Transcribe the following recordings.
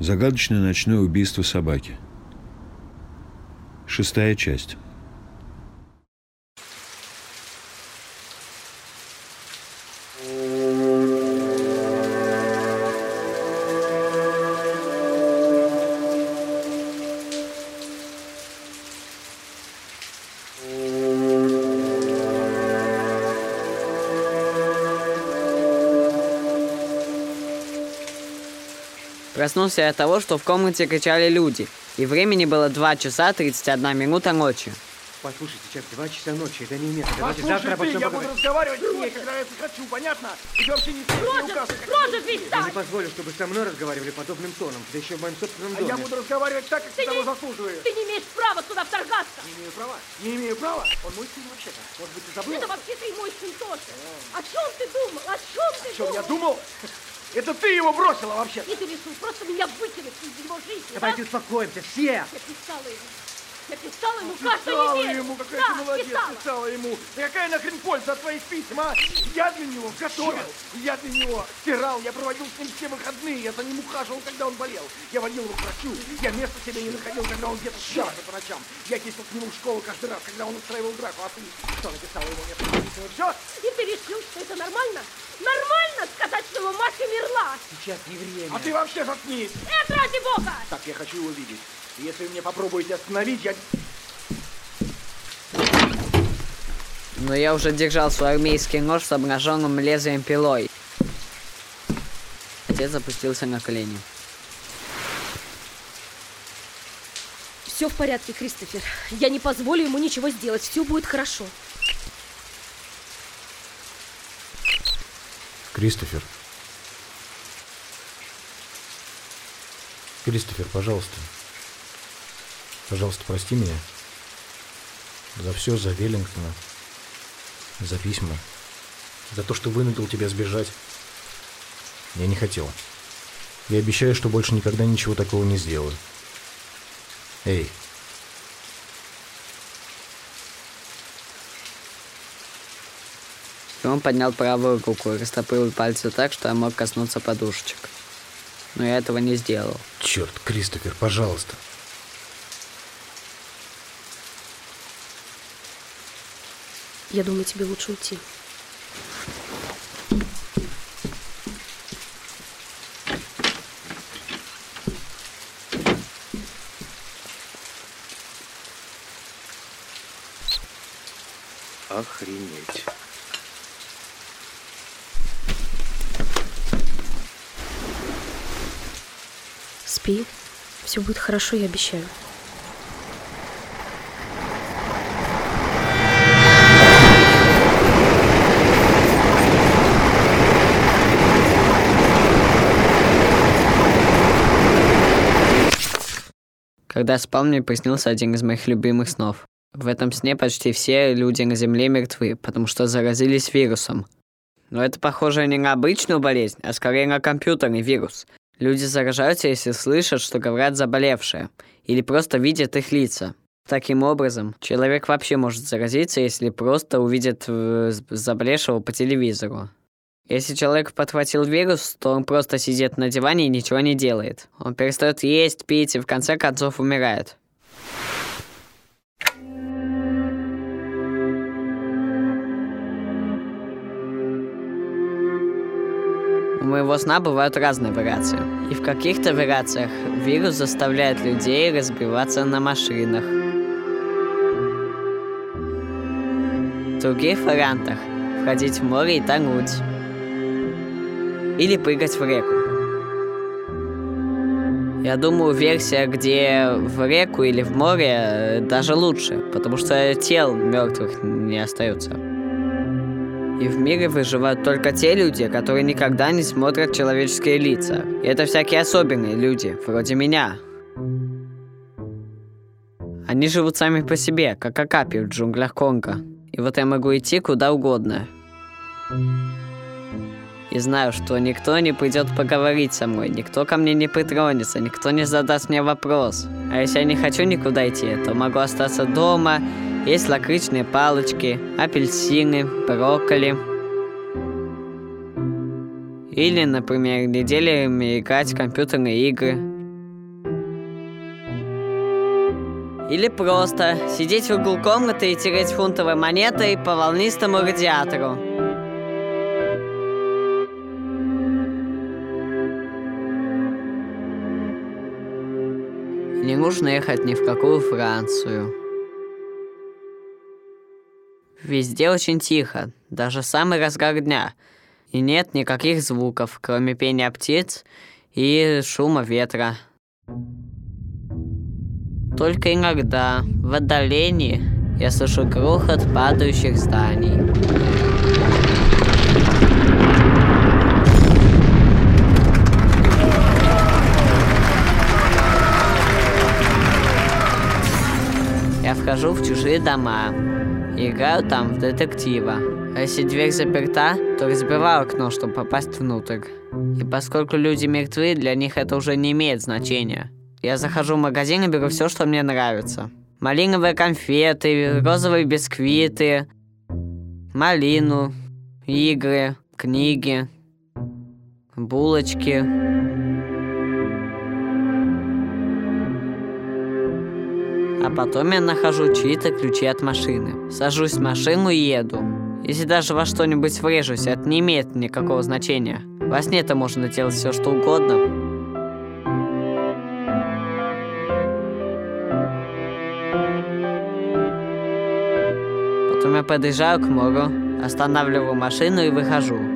Загадочное ночное убийство собаки. Шестая часть. Проснулся я от того, что в комнате кричали люди, и времени было 2 часа 31 минута ночи. Послушайте, Чак, два часа ночи, это не место. Давайте Послушай завтра ты, потом я буду разговаривать с ней, когда я захочу, понятно? И вообще не рожа тебе ведь. Я не позволю, чтобы со мной разговаривали подобным тоном, да еще в моем собственном А доме. я буду разговаривать так, как ты Ты того не- заслуживаешь. Ты не имеешь права сюда вторгаться! Не имею права. Не имею права. Он мой сын вообще-то. Может быть, ты забыл? Это вообще-то и мой сын тоже. О чем ты думал? О чем ты Что, думал? я думал? Это ты его бросила вообще-то. И ты решил просто меня выкинуть из его жизни, да? Давайте успокоимся, все! Я писала ему. Я писала ему каждую неделю. ему, какая да, ты молодец, писала. писала ему. Да какая нахрен польза от твоих писем, а? Я для него готовил, я для него стирал, я проводил с ним все выходные, я за ним ухаживал, когда он болел. Я водил его к врачу, я места себе не находил, когда он где-то шлялся по ночам. Я ездил к нему в школу каждый раз, когда он устраивал драку, а ты что написала ему несколько писем все? И ты решил, что это нормально? Нормально сказать, что его мать умерла? Сейчас не время. А ты вообще заткнись. Это ради бога! Так, я хочу его видеть. Если вы мне попробуете остановить, я... Но я уже держал свой армейский нож с обнаженным лезвием пилой. Отец опустился на колени. Все в порядке, Кристофер. Я не позволю ему ничего сделать. Все будет хорошо. Кристофер. Кристофер, пожалуйста. Пожалуйста, прости меня. За все, за Веллингтона. За письма. За то, что вынудил тебя сбежать. Я не хотел. Я обещаю, что больше никогда ничего такого не сделаю. Эй, И он поднял правую руку и растопырил пальцы так, что я мог коснуться подушечек. Но я этого не сделал. черт, Кристофер, пожалуйста. Я думаю, тебе лучше уйти. Охренеть. Спи. Все будет хорошо, я обещаю. Когда спал, мне приснился один из моих любимых снов. В этом сне почти все люди на Земле мертвы, потому что заразились вирусом. Но это похоже не на обычную болезнь, а скорее на компьютерный вирус. Люди заражаются, если слышат, что говорят заболевшие, или просто видят их лица. Таким образом, человек вообще может заразиться, если просто увидит э, заболевшего по телевизору. Если человек подхватил вирус, то он просто сидит на диване и ничего не делает. Он перестает есть, пить и в конце концов умирает. У моего сна бывают разные вариации. И в каких-то вариациях вирус заставляет людей разбиваться на машинах. В других вариантах входить в море и тонуть. Или прыгать в реку. Я думаю, версия, где в реку или в море, э, даже лучше, потому что тел мертвых не остается. И в мире выживают только те люди, которые никогда не смотрят человеческие лица. И это всякие особенные люди, вроде меня. Они живут сами по себе, как окапи в джунглях Конго. И вот я могу идти куда угодно. И знаю, что никто не придет поговорить со мной, никто ко мне не притронется, никто не задаст мне вопрос. А если я не хочу никуда идти, то могу остаться дома, есть лакричные палочки, апельсины, брокколи. Или, например, неделями играть в компьютерные игры. Или просто сидеть в углу комнаты и тереть фунтовой монетой по волнистому радиатору. Не нужно ехать ни в какую Францию. Везде очень тихо, даже самый разгар дня. И нет никаких звуков, кроме пения птиц и шума ветра. Только иногда, в отдалении, я слышу грохот падающих зданий. Я вхожу в чужие дома, играю там в детектива. А если дверь заперта, то разбиваю окно, чтобы попасть внутрь. И поскольку люди мертвы, для них это уже не имеет значения. Я захожу в магазин и беру все, что мне нравится. Малиновые конфеты, розовые бисквиты, малину, игры, книги, булочки. А потом я нахожу чьи-то ключи от машины. Сажусь в машину и еду. Если даже во что-нибудь врежусь, это не имеет никакого значения. Во сне-то можно делать все, что угодно. Потом я подъезжаю к морю, останавливаю машину и выхожу.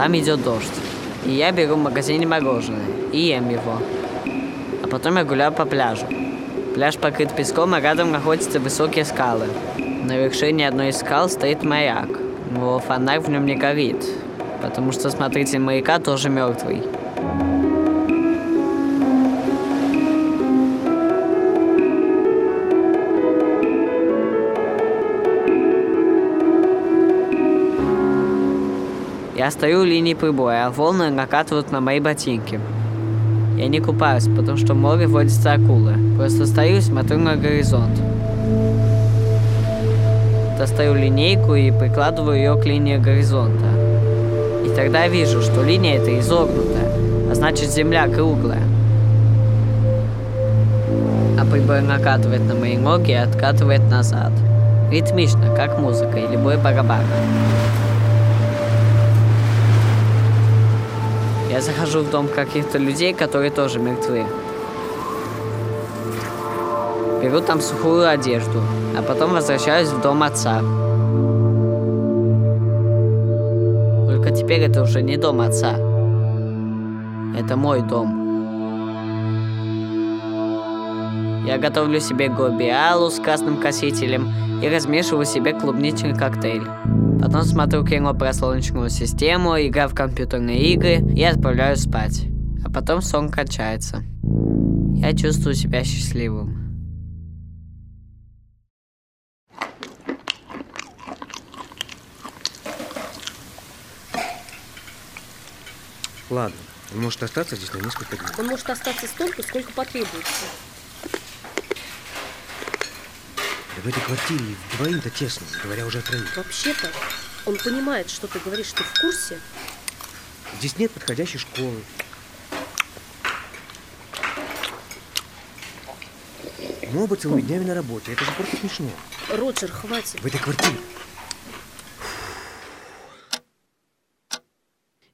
Там идет дождь. И я беру в магазине мороженое и ем его. А потом я гуляю по пляжу. Пляж покрыт песком, а рядом находятся высокие скалы. На вершине одной из скал стоит маяк, но фонарь в нем не горит, потому что смотритель маяка тоже мертвый. Я стою у линии прибоя, а волны накатывают на мои ботинки. Я не купаюсь, потому что в море водятся акулы. Просто стою и смотрю на горизонт. Достаю линейку и прикладываю ее к линии горизонта. И тогда вижу, что линия эта изогнутая, а значит земля круглая. А прибой накатывает на мои ноги и откатывает назад. Ритмично, как музыка или бой барабана. Захожу в дом каких-то людей, которые тоже мертвы. Беру там сухую одежду, а потом возвращаюсь в дом отца. Только теперь это уже не дом отца. Это мой дом. Я готовлю себе гобиалу с красным красителем и размешиваю себе клубничный коктейль. Потом смотрю кино про Солнечную систему, играю в компьютерные игры и отправляюсь спать. А потом сон кончается. Я чувствую себя счастливым. Ладно, он может остаться здесь на несколько дней. Он может остаться столько, сколько потребуется. Да в этой квартире вдвоим-то тесно, говоря уже о троих. Вообще-то, он понимает, что ты говоришь, ты в курсе. Здесь нет подходящей школы. Мы оба целыми днями на работе. Это же просто смешно. Роджер, хватит. В этой квартире.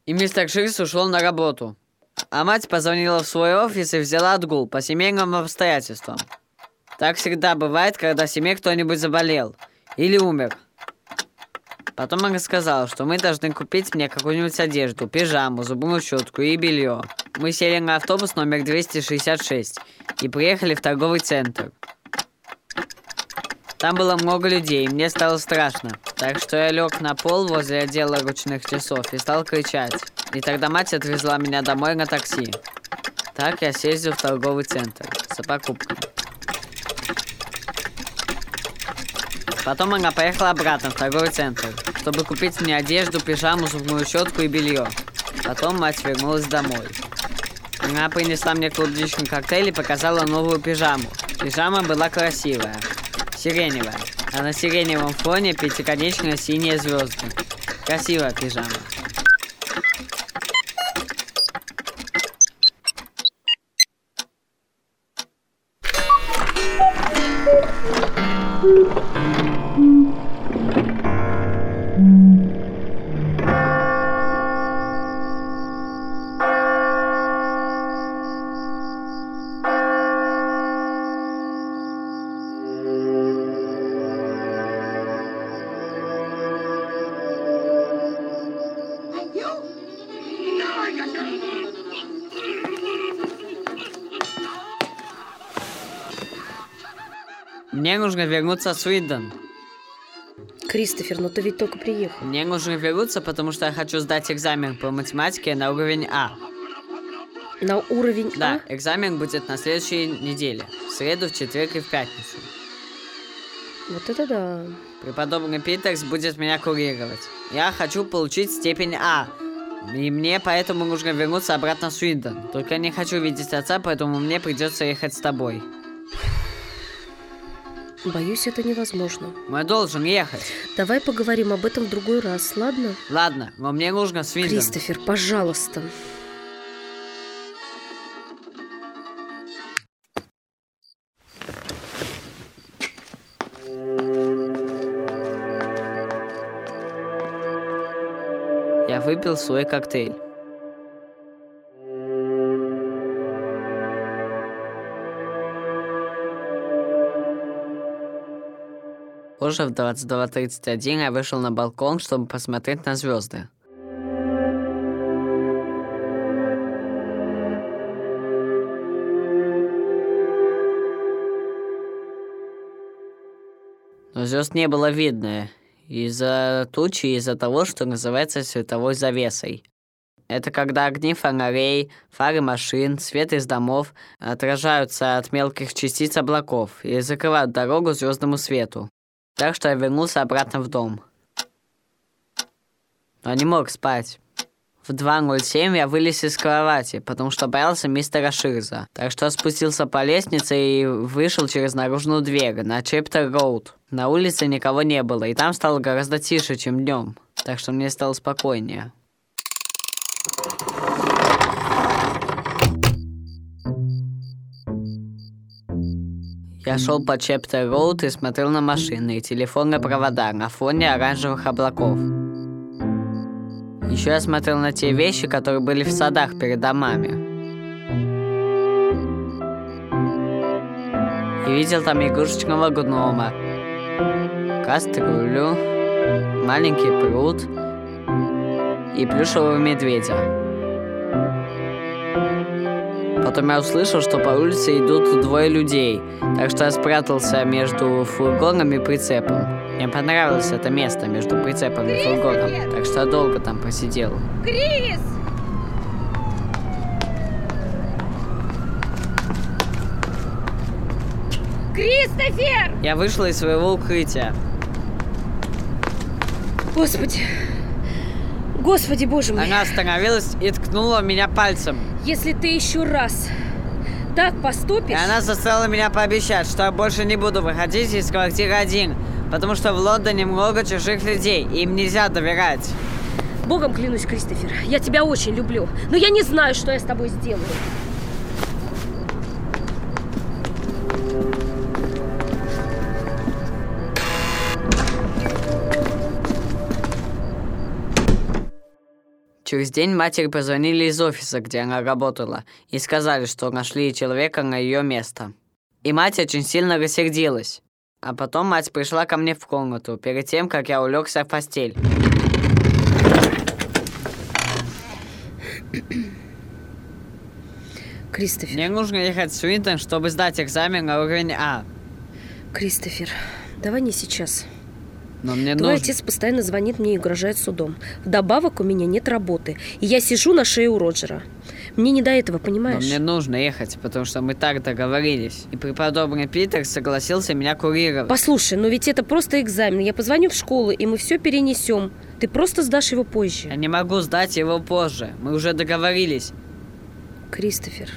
И мистер Ширс ушел на работу. А мать позвонила в свой офис и взяла отгул по семейным обстоятельствам. Так всегда бывает, когда в семье кто-нибудь заболел или умер. Потом она сказала, что мы должны купить мне какую-нибудь одежду, пижаму, зубную щетку и белье. Мы сели на автобус номер 266 и приехали в торговый центр. Там было много людей, и мне стало страшно. Так что я лег на пол возле отдела ручных часов и стал кричать. И тогда мать отвезла меня домой на такси. Так я съездил в торговый центр за покупками. Потом она поехала обратно в торговый центр, чтобы купить мне одежду, пижаму, зубную щетку и белье. Потом мать вернулась домой. Она принесла мне клубничный коктейль и показала новую пижаму. Пижама была красивая, сиреневая, а на сиреневом фоне пятиконечные синие звезды. Красивая пижама. Нужно вернуться в Свиден. Кристофер, ну ты ведь только приехал. Мне нужно вернуться, потому что я хочу сдать экзамен по математике на уровень А. На уровень Да, А? экзамен будет на следующей неделе. В среду, в четверг и в пятницу. Вот это да. Преподобный Питерс будет меня курировать. Я хочу получить степень А. И мне поэтому нужно вернуться обратно в Свиден. Только не хочу видеть отца, поэтому мне придется ехать с тобой. Боюсь, это невозможно. Мы должен ехать. Давай поговорим об этом в другой раз, ладно? Ладно, но мне нужно Свиден. Кристофер, пожалуйста. Я выпил свой коктейль. Позже в 22.31 я вышел на балкон, чтобы посмотреть на звезды. Но звезд не было видно из-за тучи, из-за того, что называется световой завесой. Это когда огни фонарей, фары машин, свет из домов отражаются от мелких частиц облаков и закрывают дорогу звездному свету. Так что я вернулся обратно в дом. Но не мог спать. В 2.07 я вылез из кровати, потому что боялся мистера Ширза. Так что спустился по лестнице и вышел через наружную дверь на Чептер Роуд. На улице никого не было, и там стало гораздо тише, чем днем. Так что мне стало спокойнее. Я шел по Чептер Роуд и смотрел на машины и телефонные провода на фоне оранжевых облаков. Еще я смотрел на те вещи, которые были в садах перед домами. И видел там игрушечного гнома, кастрюлю, маленький пруд и плюшевого медведя. Потом я услышал, что по улице идут двое людей, так что я спрятался между фургоном и прицепом. Мне понравилось это место между прицепом и фургоном, так что я долго там посидел. Крис! Кристофер! Я вышла из своего укрытия. Господи. Господи, боже мой. Она остановилась и ткнула меня пальцем. Если ты еще раз так И поступишь... она заставила меня пообещать, что я больше не буду выходить из квартиры один, потому что в Лондоне много чужих людей, и им нельзя доверять. Богом клянусь, Кристофер, я тебя очень люблю, но я не знаю, что я с тобой сделаю. Через день матери позвонили из офиса, где она работала, и сказали, что нашли человека на ее место. И мать очень сильно рассердилась. А потом мать пришла ко мне в комнату, перед тем, как я улегся в постель. Кристофер, Мне нужно ехать в Свинтон, чтобы сдать экзамен на уровень А. Кристофер, давай не сейчас. Но мне Твой нужно... отец постоянно звонит мне и угрожает судом. Вдобавок у меня нет работы, и я сижу на шее у Роджера. Мне не до этого, Но понимаешь? мне нужно ехать, потому что мы так договорились. И преподобный Питер согласился меня курировать. Послушай, но ведь это просто экзамен. Я позвоню в школу, и мы все перенесем. Ты просто сдашь его позже. Я не могу сдать его позже. Мы уже договорились. Кристофер,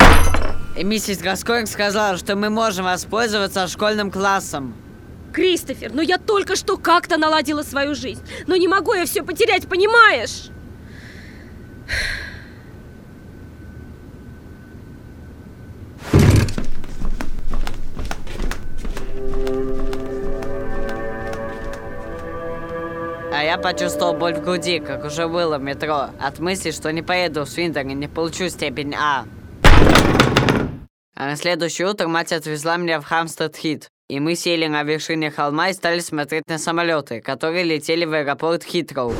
И миссис Гаскоинг сказала, что мы можем воспользоваться школьным классом. Кристофер, ну я только что как-то наладила свою жизнь. Но не могу я все потерять, понимаешь? А я почувствовал боль в груди, как уже было в метро, от мысли, что не поеду в Свинтон и не получу степень А. А на следующее утро мать отвезла меня в Хамстед-Хит, и мы сели на вершине холма и стали смотреть на самолеты, которые летели в аэропорт Хитроу.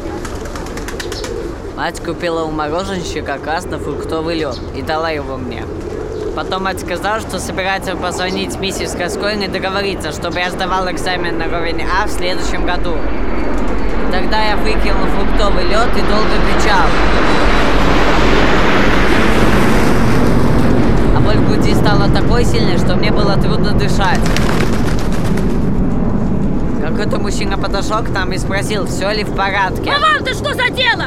Мать купила у мороженщика красно-фруктовый лед и дала его мне. Потом мать сказала, что собирается позвонить миссис Гаскоин и договориться, чтобы я сдавал экзамен на уровень А в следующем году. Тогда я выкинул фруктовый лед и долго кричал. А боль в груди стала такой сильной, что мне было трудно дышать. Какой-то мужчина подошел к нам и спросил, все ли в порядке. А вам-то что за дело?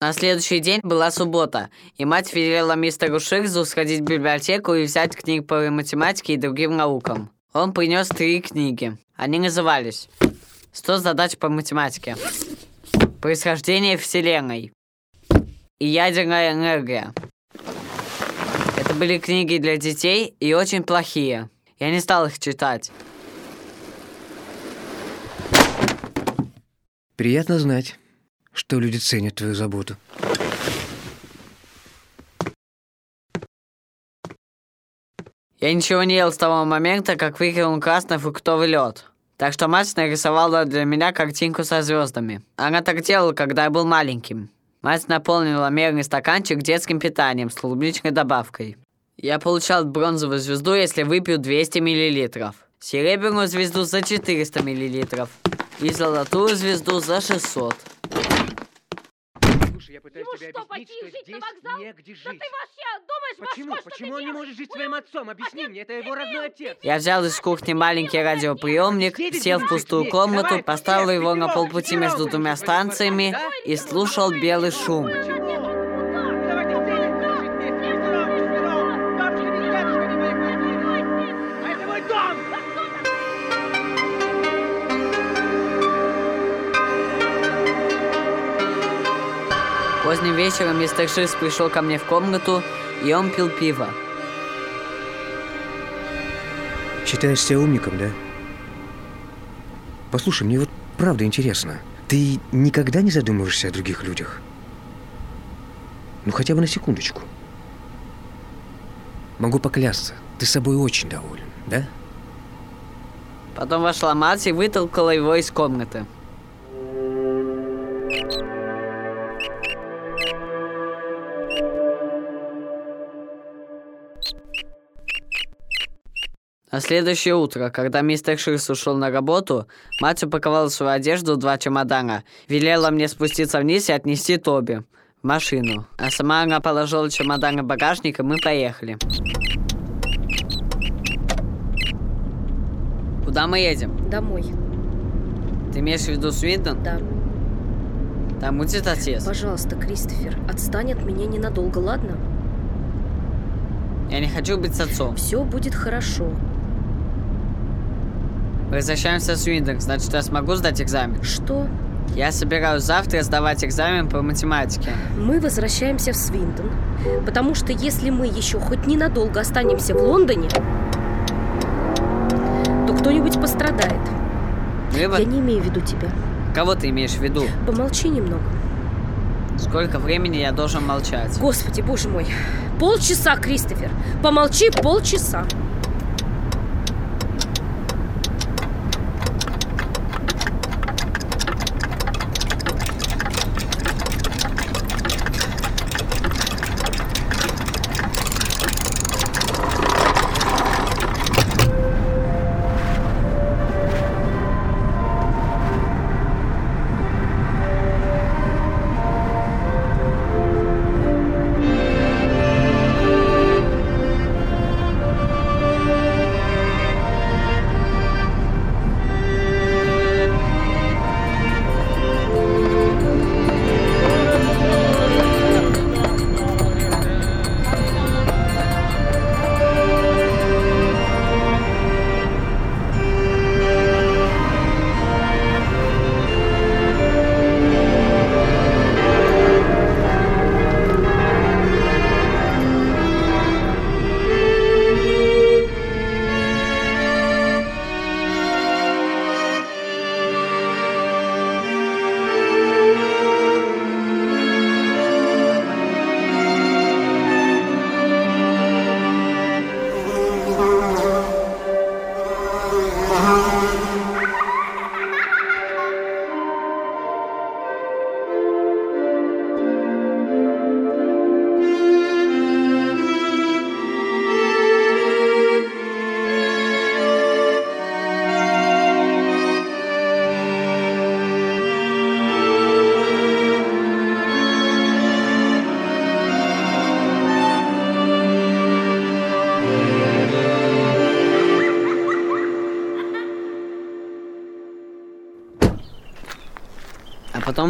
На следующий день была суббота, и мать велела мистеру Ширзу сходить в библиотеку и взять книг по математике и другим наукам. Он принес три книги. Они назывались «100 задач по математике», «Происхождение Вселенной» и «Ядерная энергия». Это были книги для детей и очень плохие. Я не стал их читать. Приятно знать, что люди ценят твою заботу. Я ничего не ел с того момента, как выкинул красный фруктовый лед. Так что мать нарисовала для меня картинку со звездами. Она так делала, когда я был маленьким. Мать наполнила мерный стаканчик детским питанием с клубничной добавкой. Я получал бронзовую звезду, если выпью 200 мл. Серебряную звезду за 400 мл. И золотую звезду за 600. Слушай, я пытаюсь Ему тебе что, объяснить, что жить на здесь вокзал? негде Да жить. ты вообще думаешь, Почему? что Почему он не может жить с своим отцом? Объясни мне, это его родной отец. Я взял из кухни маленький радиоприемник, сел в пустую комнату, поставил его на полпути между двумя станциями и слушал белый шум. Давайте Поздним вечером мистер Шиз пришел ко мне в комнату, и он пил пиво. Считаешь себя умником, да? Послушай, мне вот правда интересно. Ты никогда не задумываешься о других людях? Ну, хотя бы на секундочку. Могу поклясться, ты собой очень доволен, да? Потом вошла мать и вытолкала его из комнаты. На следующее утро, когда мистер Ширс ушел на работу, мать упаковала свою одежду в два чемодана, велела мне спуститься вниз и отнести Тоби в машину. А сама она положила чемодан в багажник, и мы поехали. Куда мы едем? Домой, Ты имеешь в виду Свинтон? да. Там будет отец. Пожалуйста, Кристофер, отстань от меня ненадолго, ладно? Я не хочу быть с отцом. Все будет хорошо. Возвращаемся в Свинтон, значит, я смогу сдать экзамен. Что? Я собираюсь завтра сдавать экзамен по математике. Мы возвращаемся в Свинтон, потому что если мы еще хоть ненадолго останемся в Лондоне, то кто-нибудь пострадает. Вывод? Я не имею в виду тебя. Кого ты имеешь в виду? Помолчи немного. Сколько времени я должен молчать? Господи, боже мой. Полчаса, Кристофер. Помолчи полчаса.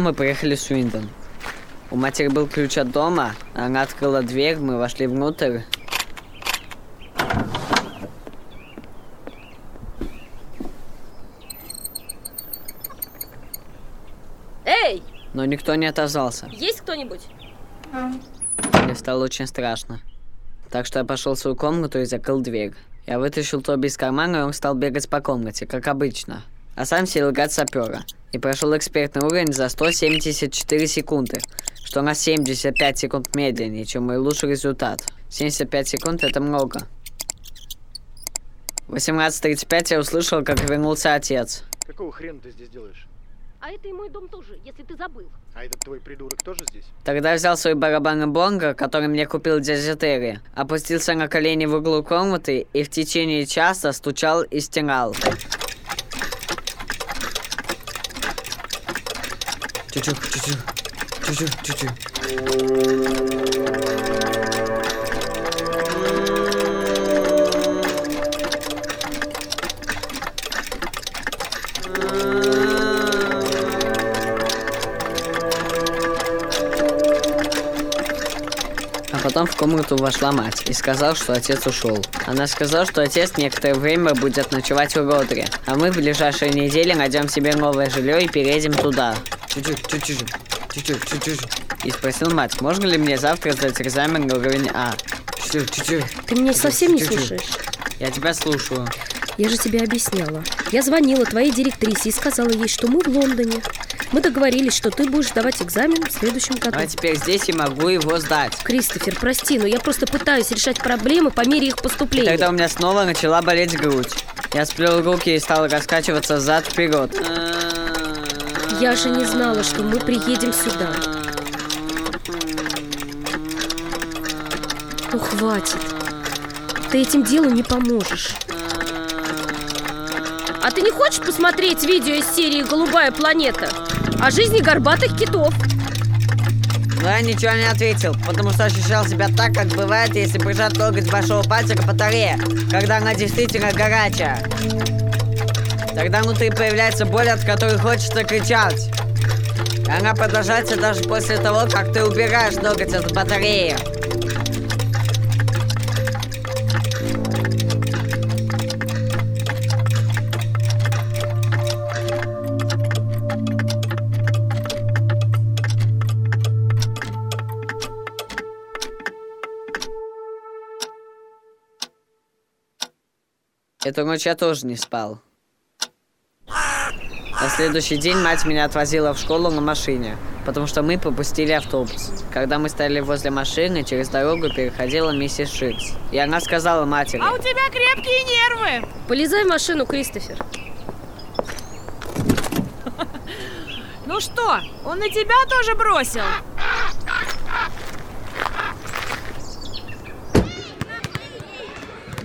Потом мы поехали в Суиндон. У матери был ключ от дома, она открыла дверь, мы вошли внутрь. Эй, Но никто не отозвался. есть кто-нибудь? Мне стало очень страшно. Так что я пошел в свою комнату и закрыл дверь. Я вытащил Тоби из кармана, и он стал бегать по комнате, как обычно. А сам сел играть сапера. И прошел экспертный уровень за 174 секунды, что на 75 секунд медленнее, чем мой лучший результат. 75 секунд это много. В 18.35 я услышал, как вернулся отец. Какого хрена ты здесь делаешь? А это и мой дом тоже, если ты забыл. А этот твой придурок тоже здесь? Тогда я взял свой барабанный бонго, который мне купил дядя Терри, опустился на колени в углу комнаты и в течение часа стучал и стенал. Чу-чу, чу-чу, чу-чу, чу-чу. А потом в комнату вошла мать и сказала, что отец ушел. Она сказала, что отец некоторое время будет ночевать в Родре, а мы в ближайшие недели найдем себе новое жилье и переедем туда. Чуть-чуть, чуть-чуть, чуть-чуть, чуть-чуть. И спросил мать, можно ли мне завтра сдать экзамен на уровень А. Чуть-чуть, чуть-чуть. Ты меня совсем не слушаешь. Я тебя слушаю. Я же тебе объясняла. Я звонила твоей директрисе и сказала ей, что мы в Лондоне. Мы договорились, что ты будешь сдавать экзамен в следующем году. А теперь здесь и могу его сдать. Кристофер, прости, но я просто пытаюсь решать проблемы по мере их поступления. Тогда у меня снова начала болеть грудь. Я сплел руки и стал раскачиваться зад-вперед. Я же не знала, что мы приедем сюда. Ну, хватит. Ты этим делу не поможешь. А ты не хочешь посмотреть видео из серии «Голубая планета»? О жизни горбатых китов. Но я ничего не ответил, потому что ощущал себя так, как бывает, если прижать ноготь большого пальца к батарее, когда она действительно горячая. Тогда внутри появляется боль, от которой хочется кричать. И она продолжается даже после того, как ты убираешь ноготь от батареи. Эту ночь я тоже не спал. На следующий день мать меня отвозила в школу на машине, потому что мы пропустили автобус. Когда мы стояли возле машины, через дорогу переходила миссис Шикс. И она сказала матери, А у тебя крепкие нервы. Полезай в машину, Кристофер. Ну что, он и тебя тоже бросил?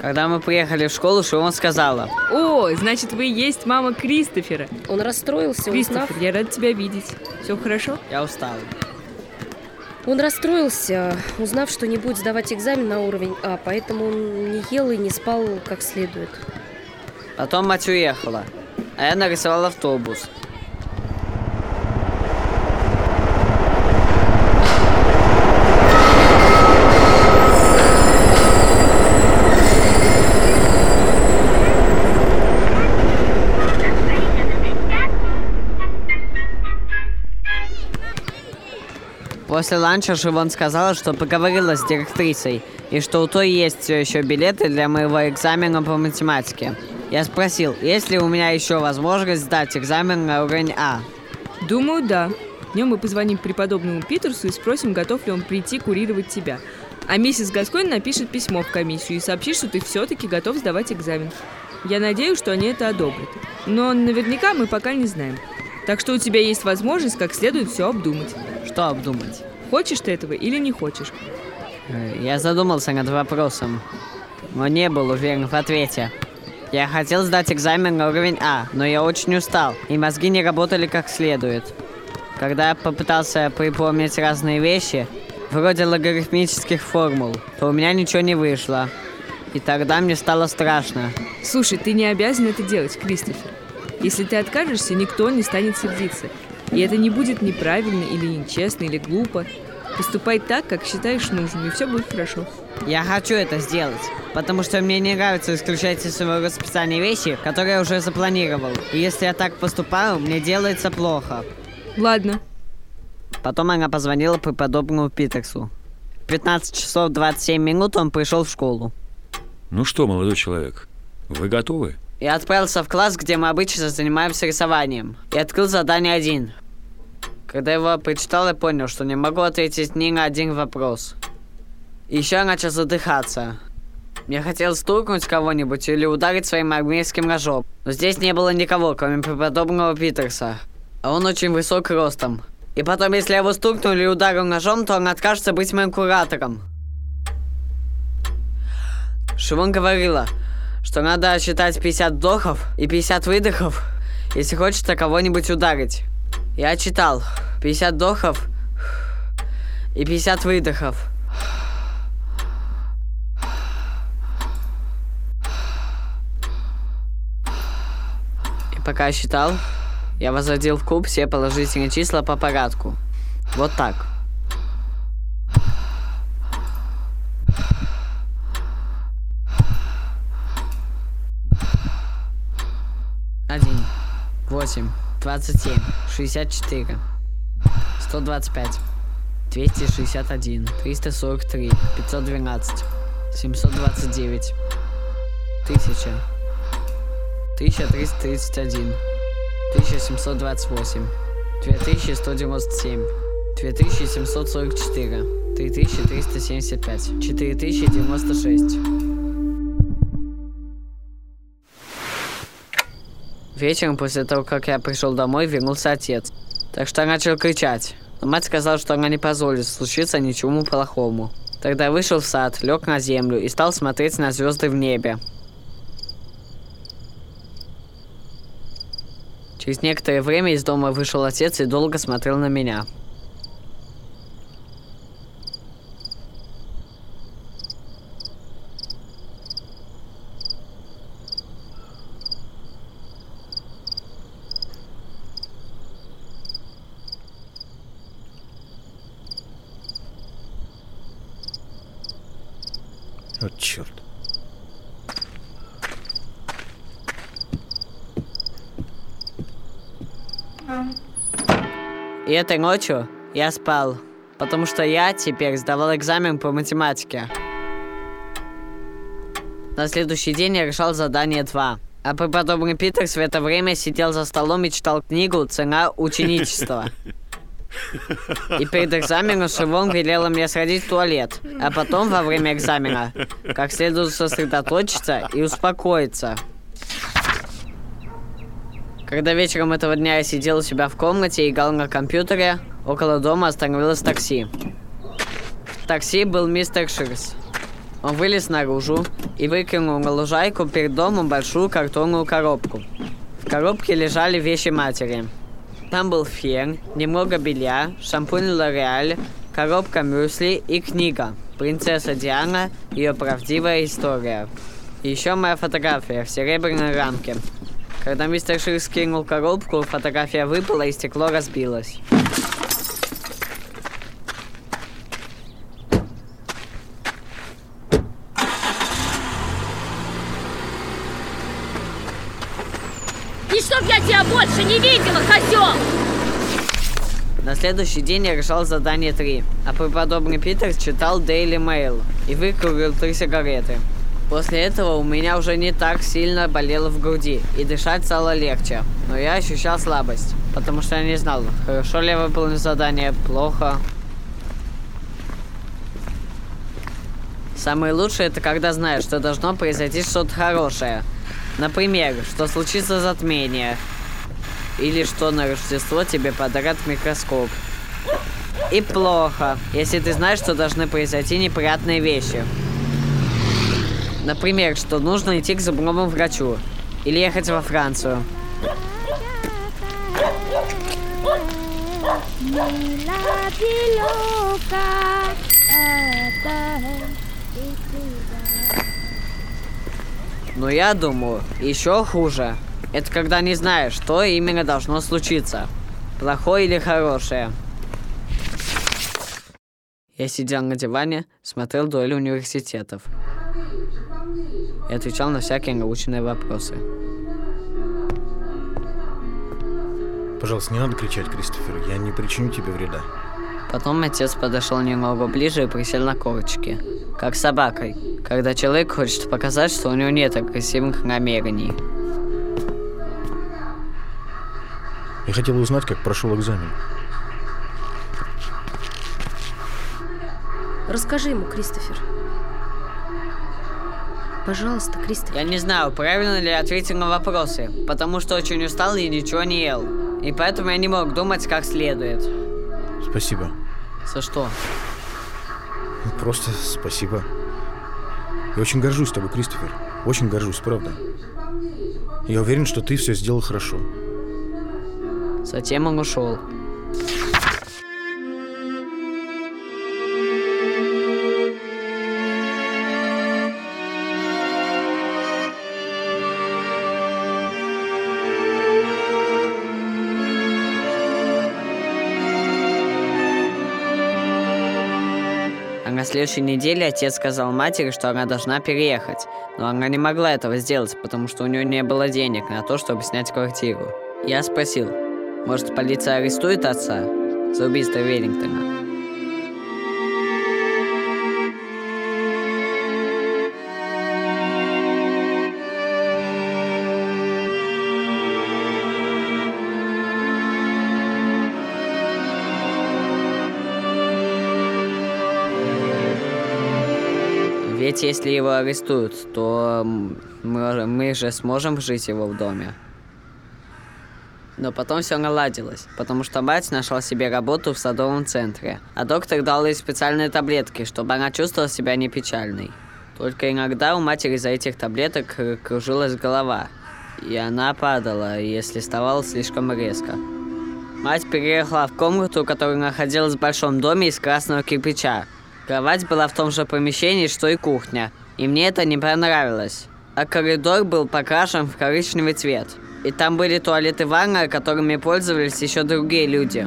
Когда мы приехали в школу, Шивон сказала, О, значит, вы и есть мама Кристофера. Он расстроился, узнав... Кристофер, я рад тебя видеть. Все хорошо? я устал. Он расстроился, узнав, что не будет сдавать экзамен на уровень А, поэтому он не ел и не спал как следует. Потом мать уехала, а я нарисовал автобус. После ланча Шивон сказала, что поговорила с директрисой, и что у той есть все еще билеты для моего экзамена по математике. Я спросил, есть ли у меня еще возможность сдать экзамен на уровень А. Думаю, да. Днем мы позвоним преподобному Питерсу и спросим, готов ли он прийти курировать тебя. А миссис Гасконь напишет письмо в комиссию и сообщит, что ты все-таки готов сдавать экзамен. Я надеюсь, что они это одобрят. Но наверняка мы пока не знаем. Так что у тебя есть возможность как следует все обдумать. Что обдумать? Хочешь ты этого или не хочешь? Э, Я задумался над вопросом, но не был уверен в ответе. Я хотел сдать экзамен на уровень А, но я очень устал, и мозги не работали как следует. Когда я попытался припомнить разные вещи, вроде логарифмических формул, то у меня ничего не вышло. И тогда мне стало страшно. Слушай, ты не обязан это делать, Кристофер. Если ты откажешься, никто не станет сердиться. И это не будет неправильно или нечестно, или глупо. Поступай так, как считаешь нужным, и все будет хорошо. Я хочу это сделать, потому что мне не нравится исключать из своего расписания вещи, которые я уже запланировал. И если я так поступаю, мне делается плохо. Ладно, Потом она позвонила преподобному Питерсу. В 15 часов 27 минут он пришел в школу. Ну что, молодой человек, вы готовы? Я отправился в класс, где мы обычно занимаемся рисованием. И открыл задание один. Когда его прочитал, я понял, что не могу ответить ни на один вопрос. И еще я начал задыхаться. Мне хотелось стукнуть кого-нибудь или ударить своим армейским ножом. Но здесь не было никого, кроме преподобного Питерса. А он очень высок ростом. И потом, если я его стукну или ударю ножом, то он откажется быть моим куратором. Шивон говорила, что надо считать 50 вдохов и 50 выдохов, если хочется кого-нибудь ударить. Я читал 50 вдохов и 50 выдохов. И пока я считал, я возводил в куб все положительные числа по порядку. Вот так. 8, 27, 64, 125, 261, 343, 512, 729, 1000, 1331, 1728, 2197, 2744, 3375, 4096. Вечером после того, как я пришел домой, вернулся отец. Так что я начал кричать. Но мать сказала, что она не позволит случиться ничему плохому. Тогда вышел в сад, лег на землю и стал смотреть на звезды в небе. Через некоторое время из дома вышел отец и долго смотрел на меня. Вот черт. И этой ночью я спал, потому что я теперь сдавал экзамен по математике. На следующий день я решал задание 2. А преподобный Питерс в это время сидел за столом и читал книгу «Цена ученичества». И перед экзаменом Шивон велела мне сходить в туалет, а потом во время экзамена как следует сосредоточиться и успокоиться. Когда вечером этого дня я сидел у себя в комнате и играл на компьютере, около дома остановилось такси. В такси был мистер Ширс. Он вылез наружу и выкинул на лужайку перед домом большую картонную коробку. В коробке лежали вещи матери. Там был фен, немного белья, шампунь Лореаль, коробка мюсли и книга «Принцесса Диана. Ее правдивая история». Еще моя фотография в серебряной рамке. Когда мистер Шир скинул коробку, фотография выпала и стекло разбилось. И чтоб я тебя больше не видела, козел! На следующий день я решал задание 3, а преподобный Питер читал Daily Mail и выкурил три сигареты. После этого у меня уже не так сильно болело в груди, и дышать стало легче. Но я ощущал слабость, потому что я не знал, хорошо ли я выполнил задание, плохо. Самое лучшее это когда знаешь, что должно произойти что-то хорошее. Например, что случится затмение. Или что на Рождество тебе подарят микроскоп. И плохо, если ты знаешь, что должны произойти неприятные вещи. Например, что нужно идти к зубному врачу. Или ехать во Францию. Но я думаю, еще хуже. Это когда не знаешь, что именно должно случиться. Плохое или хорошее? Я сидел на диване, смотрел дуэль университетов и отвечал на всякие научные вопросы. Пожалуйста, не надо кричать, Кристофер. Я не причиню тебе вреда. Потом отец подошел немного ближе и присел на корточки, как с собакой, когда человек хочет показать, что у него нет агрессивных намерений. Я хотел узнать, как прошел экзамен. Расскажи ему, Кристофер. Пожалуйста, Кристофер. Я не знаю, правильно ли я ответил на вопросы, потому что очень устал и ничего не ел. И поэтому я не мог думать как следует. Спасибо. За что? Просто спасибо. Я очень горжусь тобой, Кристофер. Очень горжусь, правда. Я уверен, что ты все сделал хорошо. Затем он ушел. Следующей неделе отец сказал матери, что она должна переехать. Но она не могла этого сделать, потому что у нее не было денег на то, чтобы снять квартиру. Я спросил, может полиция арестует отца за убийство Веллингтона? Ведь если его арестуют, то мы, мы же сможем жить его в доме. Но потом все наладилось, потому что мать нашла себе работу в садовом центре, а доктор дал ей специальные таблетки, чтобы она чувствовала себя не печальной. Только иногда у матери из-за этих таблеток э, кружилась голова, и она падала, если вставала слишком резко. Мать переехала в комнату, которая находилась в большом доме из красного кирпича. Кровать была в том же помещении, что и кухня, и мне это не понравилось. А коридор был покрашен в коричневый цвет. И там были туалеты ванны, которыми пользовались еще другие люди.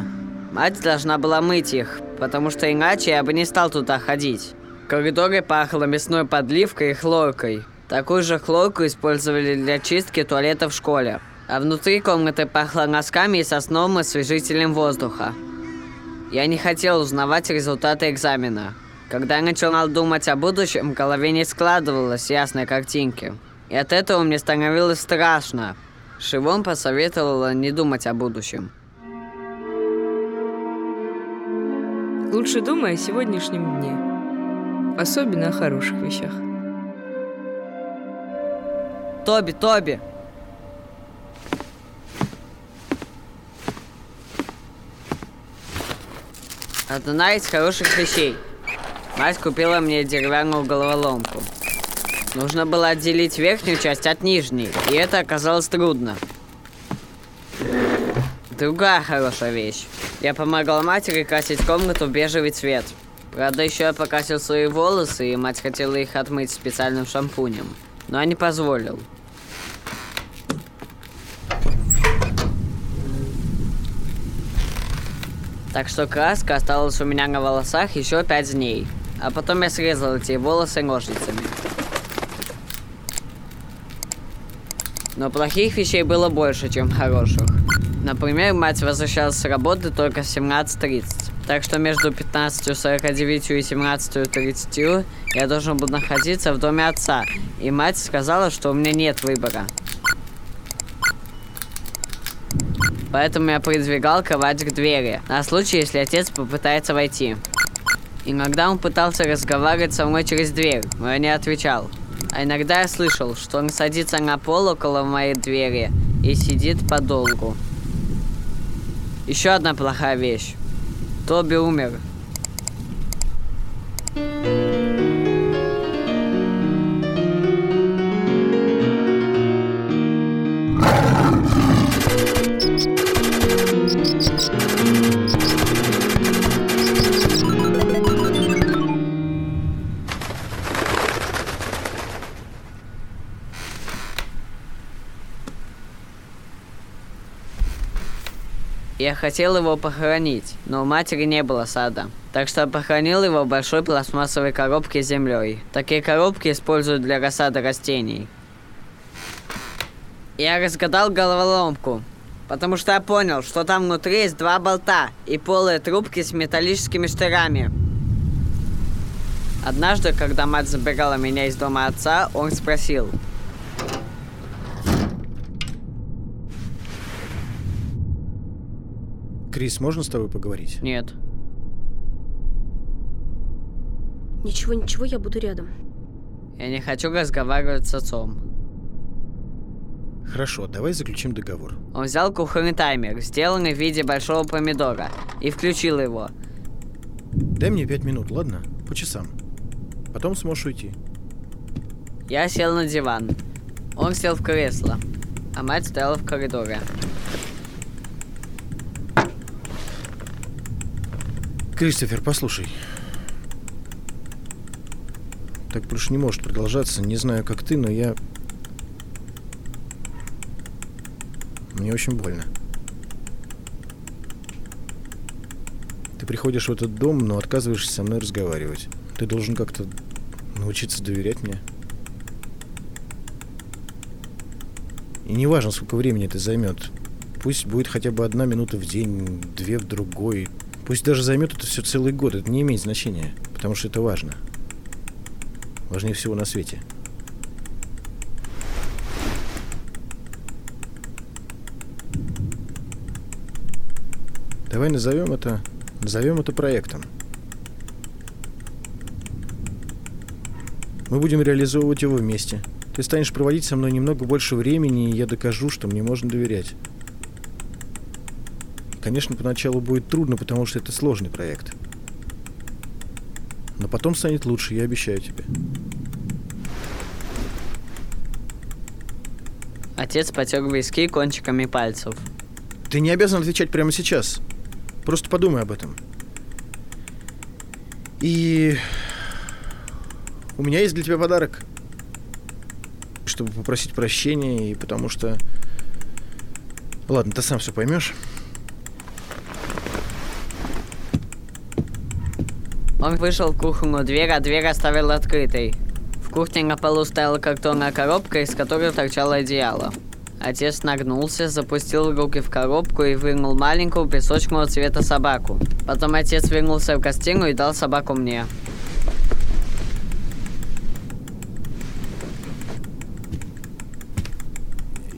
Мать должна была мыть их, потому что иначе я бы не стал туда ходить. В коридоре пахло мясной подливкой и хлоркой. Такую же хлорку использовали для чистки туалета в школе. А внутри комнаты пахло носками и сосновым освежителем воздуха. Я не хотел узнавать результаты экзамена. Когда я начинал думать о будущем, в голове не складывалось ясной картинки. И от этого мне становилось страшно. Шивон посоветовала не думать о будущем. Лучше думай о сегодняшнем дне. Особенно о хороших вещах. Тоби, Тоби! Одна из хороших вещей. Мать купила мне деревянную головоломку. Нужно было отделить верхнюю часть от нижней, и это оказалось трудно. Другая хорошая вещь. Я помогал матери красить комнату в бежевый цвет. Правда, еще я покрасил свои волосы, и мать хотела их отмыть специальным шампунем. Но я не позволил. Так что краска осталась у меня на волосах еще пять дней. А потом я срезал эти волосы ножницами. Но плохих вещей было больше, чем хороших. Например, мать возвращалась с работы только в 17.30. Так что между 15.49 и 17.30 я должен был находиться в доме отца. И мать сказала, что у меня нет выбора. Поэтому я придвигал кровать к двери, на случай, если отец попытается войти. Иногда он пытался разговаривать со мной через дверь, но я не отвечал. А иногда я слышал, что он садится на пол около моей двери и сидит подолгу. Еще одна плохая вещь. Тоби умер. Я хотел его похоронить, но у матери не было сада. Так что похоронил его в большой пластмассовой коробке с землей. Такие коробки используют для рассады растений. Я разгадал головоломку, потому что я понял, что там внутри есть два болта и полые трубки с металлическими штырями. Однажды, когда мать забирала меня из дома отца, он спросил, Крис, можно с тобой поговорить? нет, Ничего, ничего, я буду рядом. я не хочу разговаривать с отцом. Хорошо, давай заключим договор. Он взял кухонный таймер, сделанный в виде большого помидора, и включил его. Дай мне пять минут, ладно? По часам. Потом сможешь уйти. Я сел на диван. Он сел в кресло, а мать стояла в коридоре. Кристофер, послушай. Так больше не может продолжаться. Не знаю, как ты, но я... Мне очень больно. Ты приходишь в этот дом, но отказываешься со мной разговаривать. Ты должен как-то научиться доверять мне. И не важно, сколько времени это займет. Пусть будет хотя бы одна минута в день, две в другой. Пусть даже займет это все целый год. Это не имеет значения, потому что это важно. Важнее всего на свете. Давай назовем это... Назовем это проектом. Мы будем реализовывать его вместе. Ты станешь проводить со мной немного больше времени, и я докажу, что мне можно доверять. Конечно, поначалу будет трудно, потому что это сложный проект. Но потом станет лучше, я обещаю тебе. Отец потер виски кончиками пальцев. Ты не обязан отвечать прямо сейчас. Просто подумай об этом. И у меня есть для тебя подарок. Чтобы попросить прощения, и потому что... Ладно, ты сам все поймешь. Он вышел в кухонную дверь, а дверь оставил открытой. В кухне на полу стояла картонная коробка, из которой торчало одеяло. Отец нагнулся, запустил руки в коробку и вынул маленькую песочного цвета собаку. Потом отец вернулся в гостиную и дал собаку мне.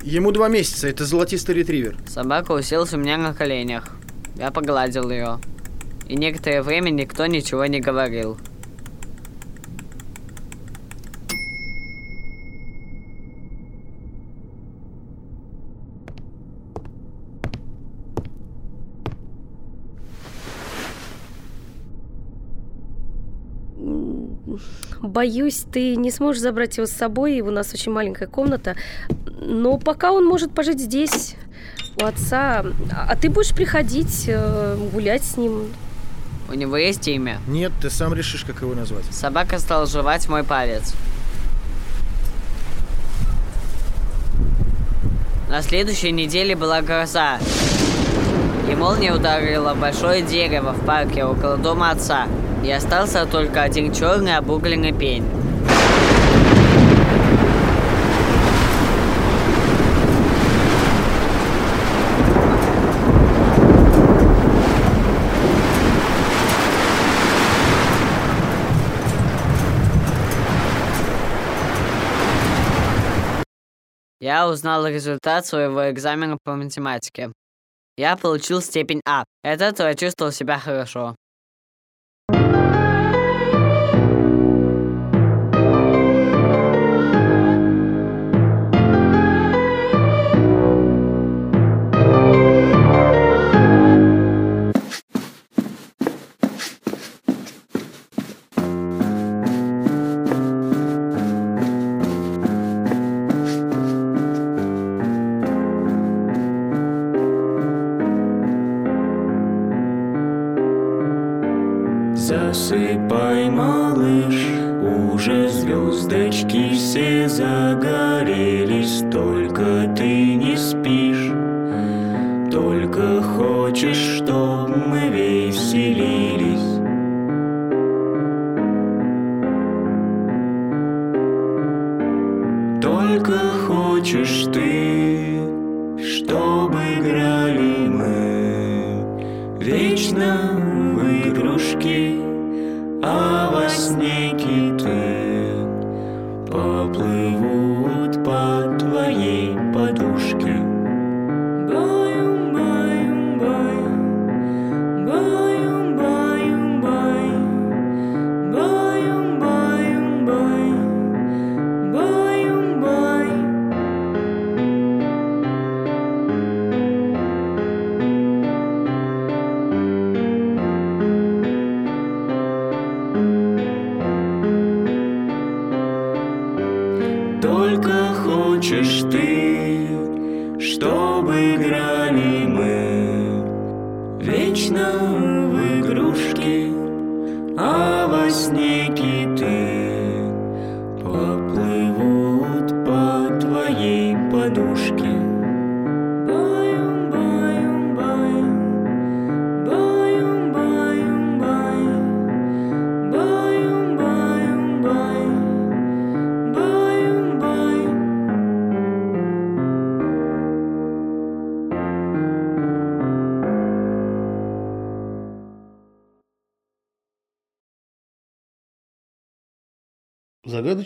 Ему два месяца, это золотистый ретривер. Собака уселась у меня на коленях. Я погладил ее. И некоторое время никто ничего не говорил. Боюсь, ты не сможешь забрать его с собой, у нас очень маленькая комната. Но пока он может пожить здесь, у отца. А ты будешь приходить, э, гулять с ним. У него есть имя. Нет, ты сам решишь, как его назвать. Собака стала жевать мой палец. На следующей неделе была гроза. И молния ударила большое дерево в парке около дома отца. И остался только один черный обугленный пень. Я узнал результат своего экзамена по математике. Я получил степень А. От этого я чувствовал себя хорошо. Засыпай, малыш, Поплывут по твоей подушке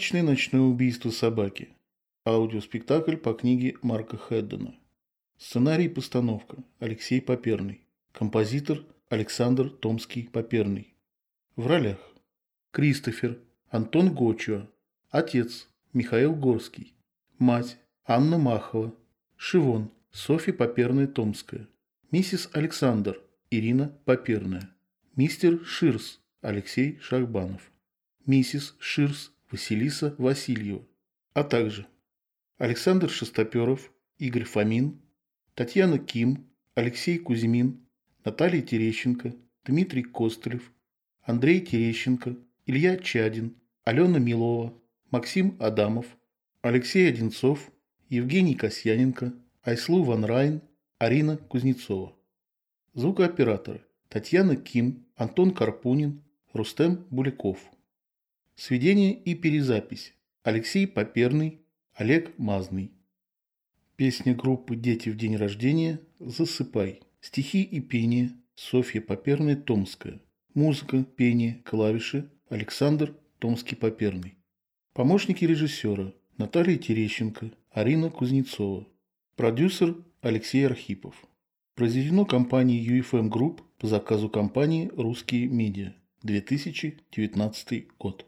Загадочное ночное убийство собаки. Аудиоспектакль по книге Марка Хеддена. Сценарий и постановка Алексей Поперный. Композитор Александр Томский-Поперный. В ролях Кристофер Антон Гочуа. Отец Михаил Горский. Мать Анна Махова. Шивон Софья Поперная-Томская. Миссис Александр Ирина Поперная. Мистер Ширс Алексей Шахбанов. Миссис Ширс Василиса Васильева, а также Александр Шестоперов, Игорь Фомин, Татьяна Ким, Алексей Кузьмин, Наталья Терещенко, Дмитрий Костылев, Андрей Терещенко, Илья Чадин, Алена Милова, Максим Адамов, Алексей Одинцов, Евгений Касьяненко, Айслу Ван Райн, Арина Кузнецова. Звукооператоры Татьяна Ким, Антон Карпунин, Рустем Буляков. Сведение и перезапись. Алексей Поперный, Олег Мазный. Песня группы «Дети в день рождения» «Засыпай». Стихи и пение Софья Поперная, Томская. Музыка, пение, клавиши Александр Томский-Поперный. Помощники режиссера Наталья Терещенко, Арина Кузнецова. Продюсер Алексей Архипов. Произведено компанией UFM Group по заказу компании «Русские медиа». 2019 год.